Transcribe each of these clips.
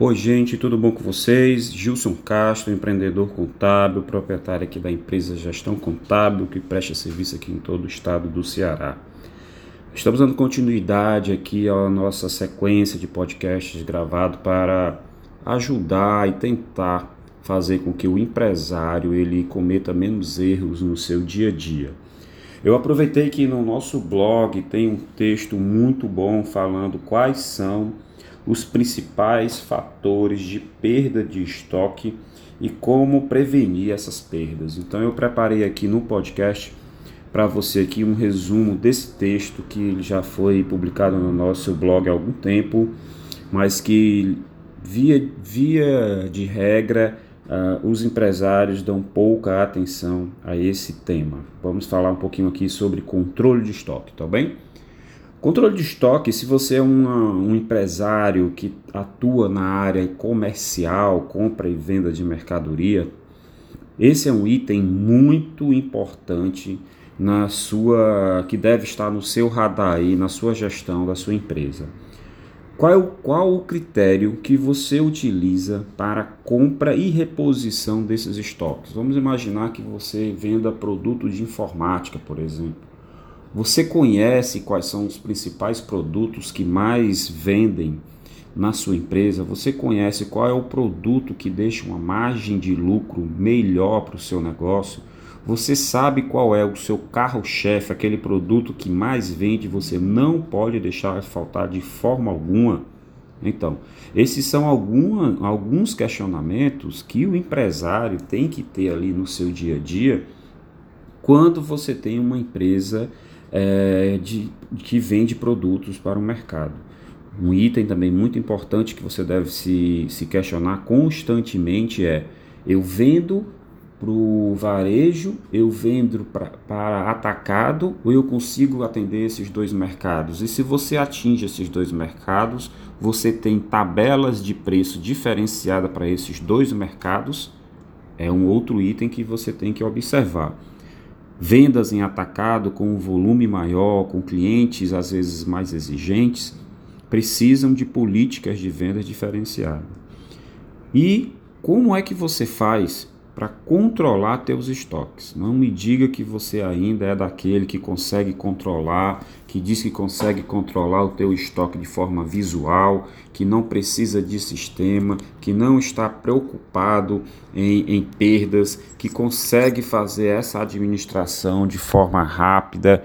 Oi, gente, tudo bom com vocês? Gilson Castro, empreendedor contábil, proprietário aqui da empresa Gestão Contábil, que presta serviço aqui em todo o estado do Ceará. Estamos dando continuidade aqui à nossa sequência de podcasts gravado para ajudar e tentar fazer com que o empresário ele cometa menos erros no seu dia a dia. Eu aproveitei que no nosso blog tem um texto muito bom falando quais são os principais fatores de perda de estoque e como prevenir essas perdas. Então eu preparei aqui no podcast para você aqui um resumo desse texto que já foi publicado no nosso blog há algum tempo, mas que via, via de regra uh, os empresários dão pouca atenção a esse tema. Vamos falar um pouquinho aqui sobre controle de estoque, tá bem? Controle de estoque, se você é uma, um empresário que atua na área comercial, compra e venda de mercadoria, esse é um item muito importante na sua que deve estar no seu radar aí, na sua gestão da sua empresa. Qual, é qual o critério que você utiliza para compra e reposição desses estoques? Vamos imaginar que você venda produto de informática, por exemplo. Você conhece quais são os principais produtos que mais vendem na sua empresa? Você conhece qual é o produto que deixa uma margem de lucro melhor para o seu negócio? Você sabe qual é o seu carro-chefe, aquele produto que mais vende, você não pode deixar faltar de forma alguma? Então, esses são alguma, alguns questionamentos que o empresário tem que ter ali no seu dia a dia quando você tem uma empresa é, de, que vende produtos para o mercado. Um item também muito importante que você deve se, se questionar constantemente é: eu vendo para o varejo, eu vendo para atacado ou eu consigo atender esses dois mercados? E se você atinge esses dois mercados, você tem tabelas de preço diferenciada para esses dois mercados? É um outro item que você tem que observar. Vendas em atacado com um volume maior, com clientes às vezes mais exigentes, precisam de políticas de vendas diferenciadas. E como é que você faz para controlar teus estoques. Não me diga que você ainda é daquele que consegue controlar, que diz que consegue controlar o teu estoque de forma visual, que não precisa de sistema, que não está preocupado em, em perdas, que consegue fazer essa administração de forma rápida.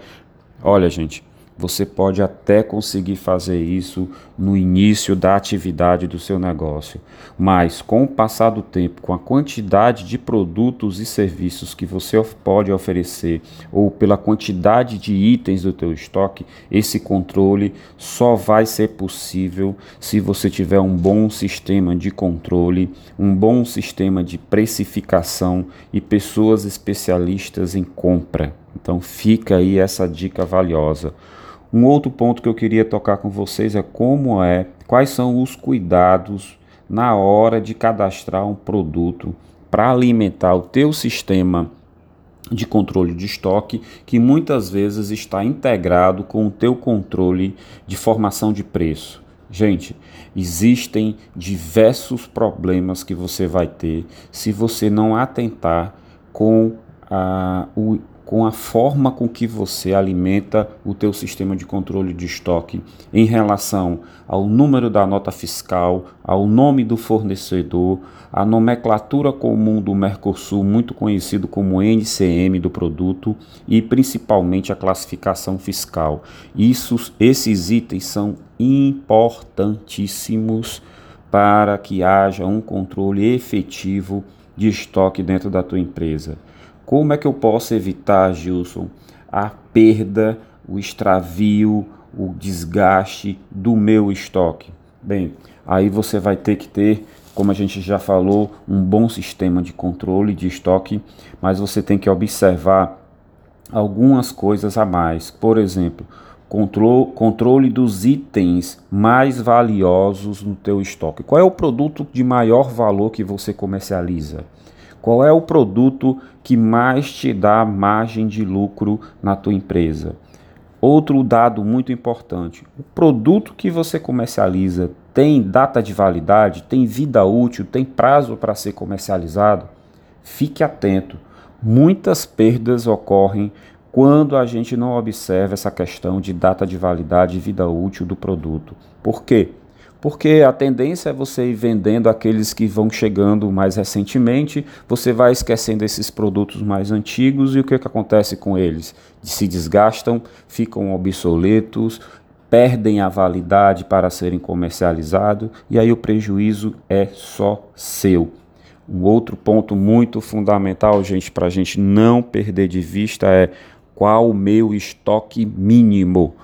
Olha, gente, você pode até conseguir fazer isso no início da atividade do seu negócio, mas com o passar do tempo, com a quantidade de produtos e serviços que você pode oferecer ou pela quantidade de itens do teu estoque, esse controle só vai ser possível se você tiver um bom sistema de controle, um bom sistema de precificação e pessoas especialistas em compra. Então fica aí essa dica valiosa. Um outro ponto que eu queria tocar com vocês é como é, quais são os cuidados na hora de cadastrar um produto para alimentar o teu sistema de controle de estoque, que muitas vezes está integrado com o teu controle de formação de preço. Gente, existem diversos problemas que você vai ter se você não atentar com a, o, com a forma com que você alimenta o teu sistema de controle de estoque em relação ao número da nota fiscal, ao nome do fornecedor, a nomenclatura comum do Mercosul, muito conhecido como NCM do produto, e principalmente a classificação fiscal. Isso, esses itens são importantíssimos para que haja um controle efetivo de estoque dentro da tua empresa. Como é que eu posso evitar, Gilson, a perda, o extravio, o desgaste do meu estoque? Bem, aí você vai ter que ter, como a gente já falou, um bom sistema de controle de estoque, mas você tem que observar algumas coisas a mais. Por exemplo, controle dos itens mais valiosos no teu estoque. Qual é o produto de maior valor que você comercializa? Qual é o produto que mais te dá margem de lucro na tua empresa? Outro dado muito importante: o produto que você comercializa tem data de validade, tem vida útil, tem prazo para ser comercializado, fique atento. Muitas perdas ocorrem quando a gente não observa essa questão de data de validade e vida útil do produto. Por quê? Porque a tendência é você ir vendendo aqueles que vão chegando mais recentemente, você vai esquecendo esses produtos mais antigos e o que, que acontece com eles? Se desgastam, ficam obsoletos, perdem a validade para serem comercializados e aí o prejuízo é só seu. Um outro ponto muito fundamental, gente, para a gente não perder de vista é qual o meu estoque mínimo.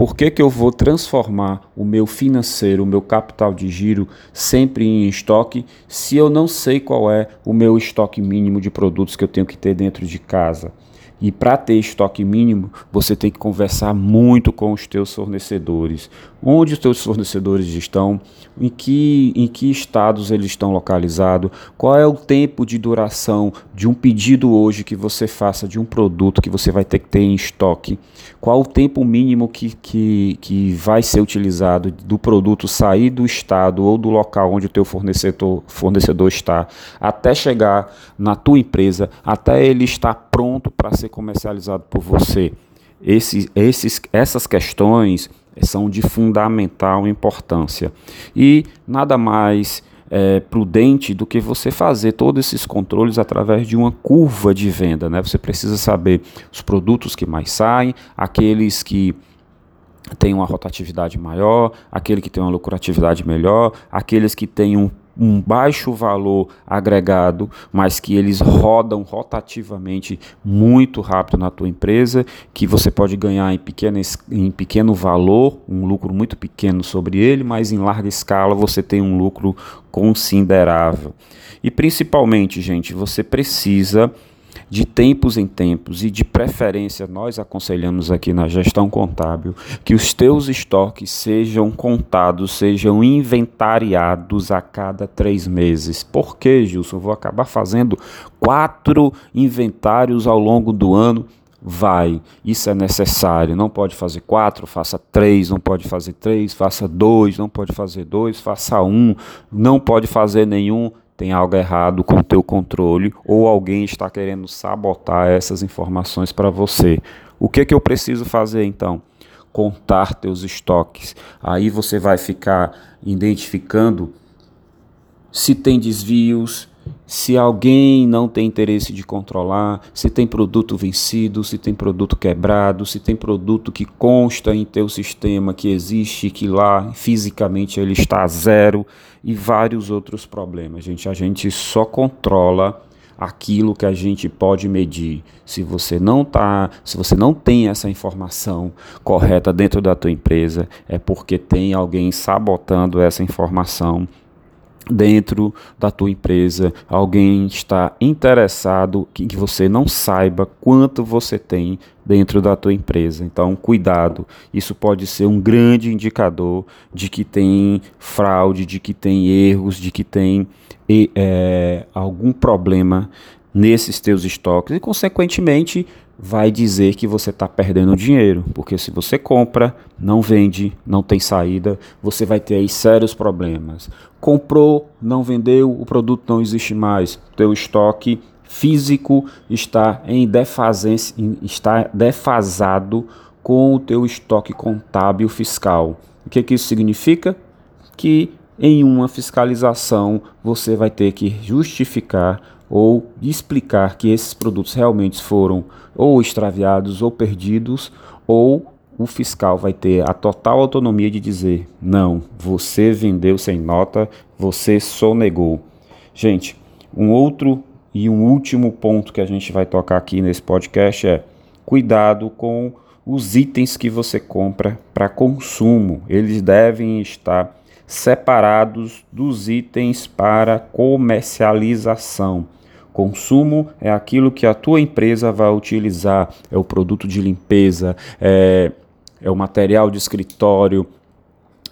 Por que, que eu vou transformar o meu financeiro, o meu capital de giro sempre em estoque, se eu não sei qual é o meu estoque mínimo de produtos que eu tenho que ter dentro de casa? E para ter estoque mínimo, você tem que conversar muito com os teus fornecedores. Onde os teus fornecedores estão, em que, em que estados eles estão localizados, qual é o tempo de duração de um pedido hoje que você faça de um produto que você vai ter que ter em estoque, qual o tempo mínimo que, que, que vai ser utilizado do produto sair do estado ou do local onde o teu fornecedor, fornecedor está, até chegar na tua empresa, até ele estar pronto para ser comercializado por você. Esse, esses, essas questões são de fundamental importância. E nada mais é, prudente do que você fazer todos esses controles através de uma curva de venda. Né? Você precisa saber os produtos que mais saem, aqueles que têm uma rotatividade maior, aquele que tem uma lucratividade melhor, aqueles que têm um um baixo valor agregado, mas que eles rodam rotativamente muito rápido na tua empresa, que você pode ganhar em, pequeno em pequeno valor, um lucro muito pequeno sobre ele, mas em larga escala você tem um lucro considerável. E principalmente, gente, você precisa de tempos em tempos e de preferência nós aconselhamos aqui na gestão contábil que os teus estoques sejam contados, sejam inventariados a cada três meses. Por que, Gilson? Eu vou acabar fazendo quatro inventários ao longo do ano. Vai, isso é necessário. Não pode fazer quatro, faça três. Não pode fazer três, faça dois. Não pode fazer dois, faça um. Não pode fazer nenhum, tem algo errado com o teu controle ou alguém está querendo sabotar essas informações para você. O que que eu preciso fazer então? Contar teus estoques. Aí você vai ficar identificando se tem desvios, se alguém não tem interesse de controlar, se tem produto vencido, se tem produto quebrado, se tem produto que consta em teu sistema que existe, que lá fisicamente ele está a zero e vários outros problemas. Gente, a gente só controla aquilo que a gente pode medir. Se você não tá, se você não tem essa informação correta dentro da tua empresa, é porque tem alguém sabotando essa informação dentro da tua empresa, alguém está interessado que, que você não saiba quanto você tem dentro da tua empresa. Então, cuidado. Isso pode ser um grande indicador de que tem fraude, de que tem erros, de que tem é, algum problema nesses teus estoques e, consequentemente, vai dizer que você está perdendo dinheiro, porque se você compra, não vende, não tem saída, você vai ter aí sérios problemas. Comprou, não vendeu, o produto não existe mais, teu estoque físico está em defasência, está defasado com o teu estoque contábil fiscal. O que, que isso significa? Que em uma fiscalização você vai ter que justificar ou explicar que esses produtos realmente foram ou extraviados ou perdidos, ou o fiscal vai ter a total autonomia de dizer: não, você vendeu sem nota, você sonegou. Gente, um outro e um último ponto que a gente vai tocar aqui nesse podcast é cuidado com os itens que você compra para consumo. Eles devem estar separados dos itens para comercialização. Consumo é aquilo que a tua empresa vai utilizar, é o produto de limpeza, é, é o material de escritório,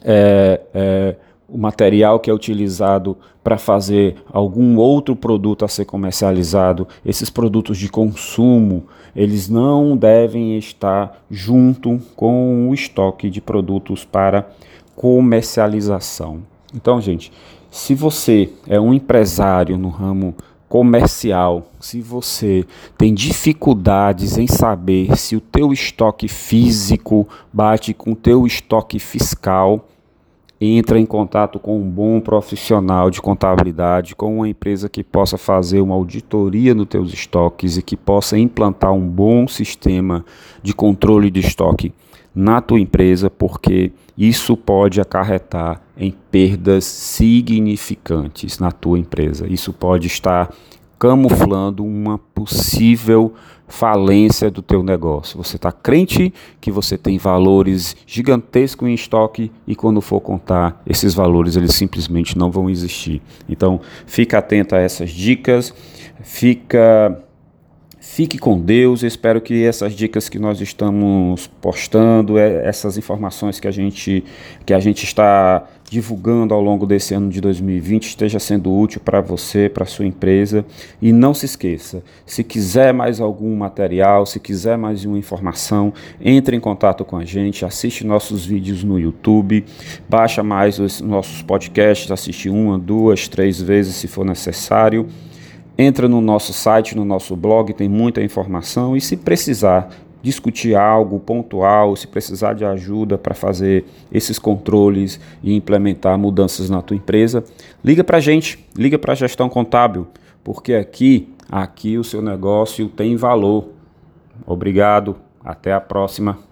é, é o material que é utilizado para fazer algum outro produto a ser comercializado. Esses produtos de consumo, eles não devem estar junto com o estoque de produtos para comercialização. Então, gente, se você é um empresário no ramo comercial, se você tem dificuldades em saber se o teu estoque físico bate com o teu estoque fiscal, entra em contato com um bom profissional de contabilidade, com uma empresa que possa fazer uma auditoria nos teus estoques e que possa implantar um bom sistema de controle de estoque na tua empresa, porque isso pode acarretar em perdas significantes na tua empresa. Isso pode estar camuflando uma possível falência do teu negócio. Você está crente que você tem valores gigantescos em estoque e quando for contar esses valores eles simplesmente não vão existir. Então fica atento a essas dicas, fica Fique com Deus. espero que essas dicas que nós estamos postando, é, essas informações que a gente, que a gente está divulgando ao longo desse ano de 2020 esteja sendo útil para você, para sua empresa. E não se esqueça, se quiser mais algum material, se quiser mais uma informação, entre em contato com a gente, assiste nossos vídeos no YouTube, baixa mais os nossos podcasts, assiste uma, duas, três vezes se for necessário. Entra no nosso site, no nosso blog, tem muita informação e se precisar discutir algo pontual, se precisar de ajuda para fazer esses controles e implementar mudanças na tua empresa, liga para a gente, liga para a gestão contábil, porque aqui, aqui o seu negócio tem valor. Obrigado, até a próxima.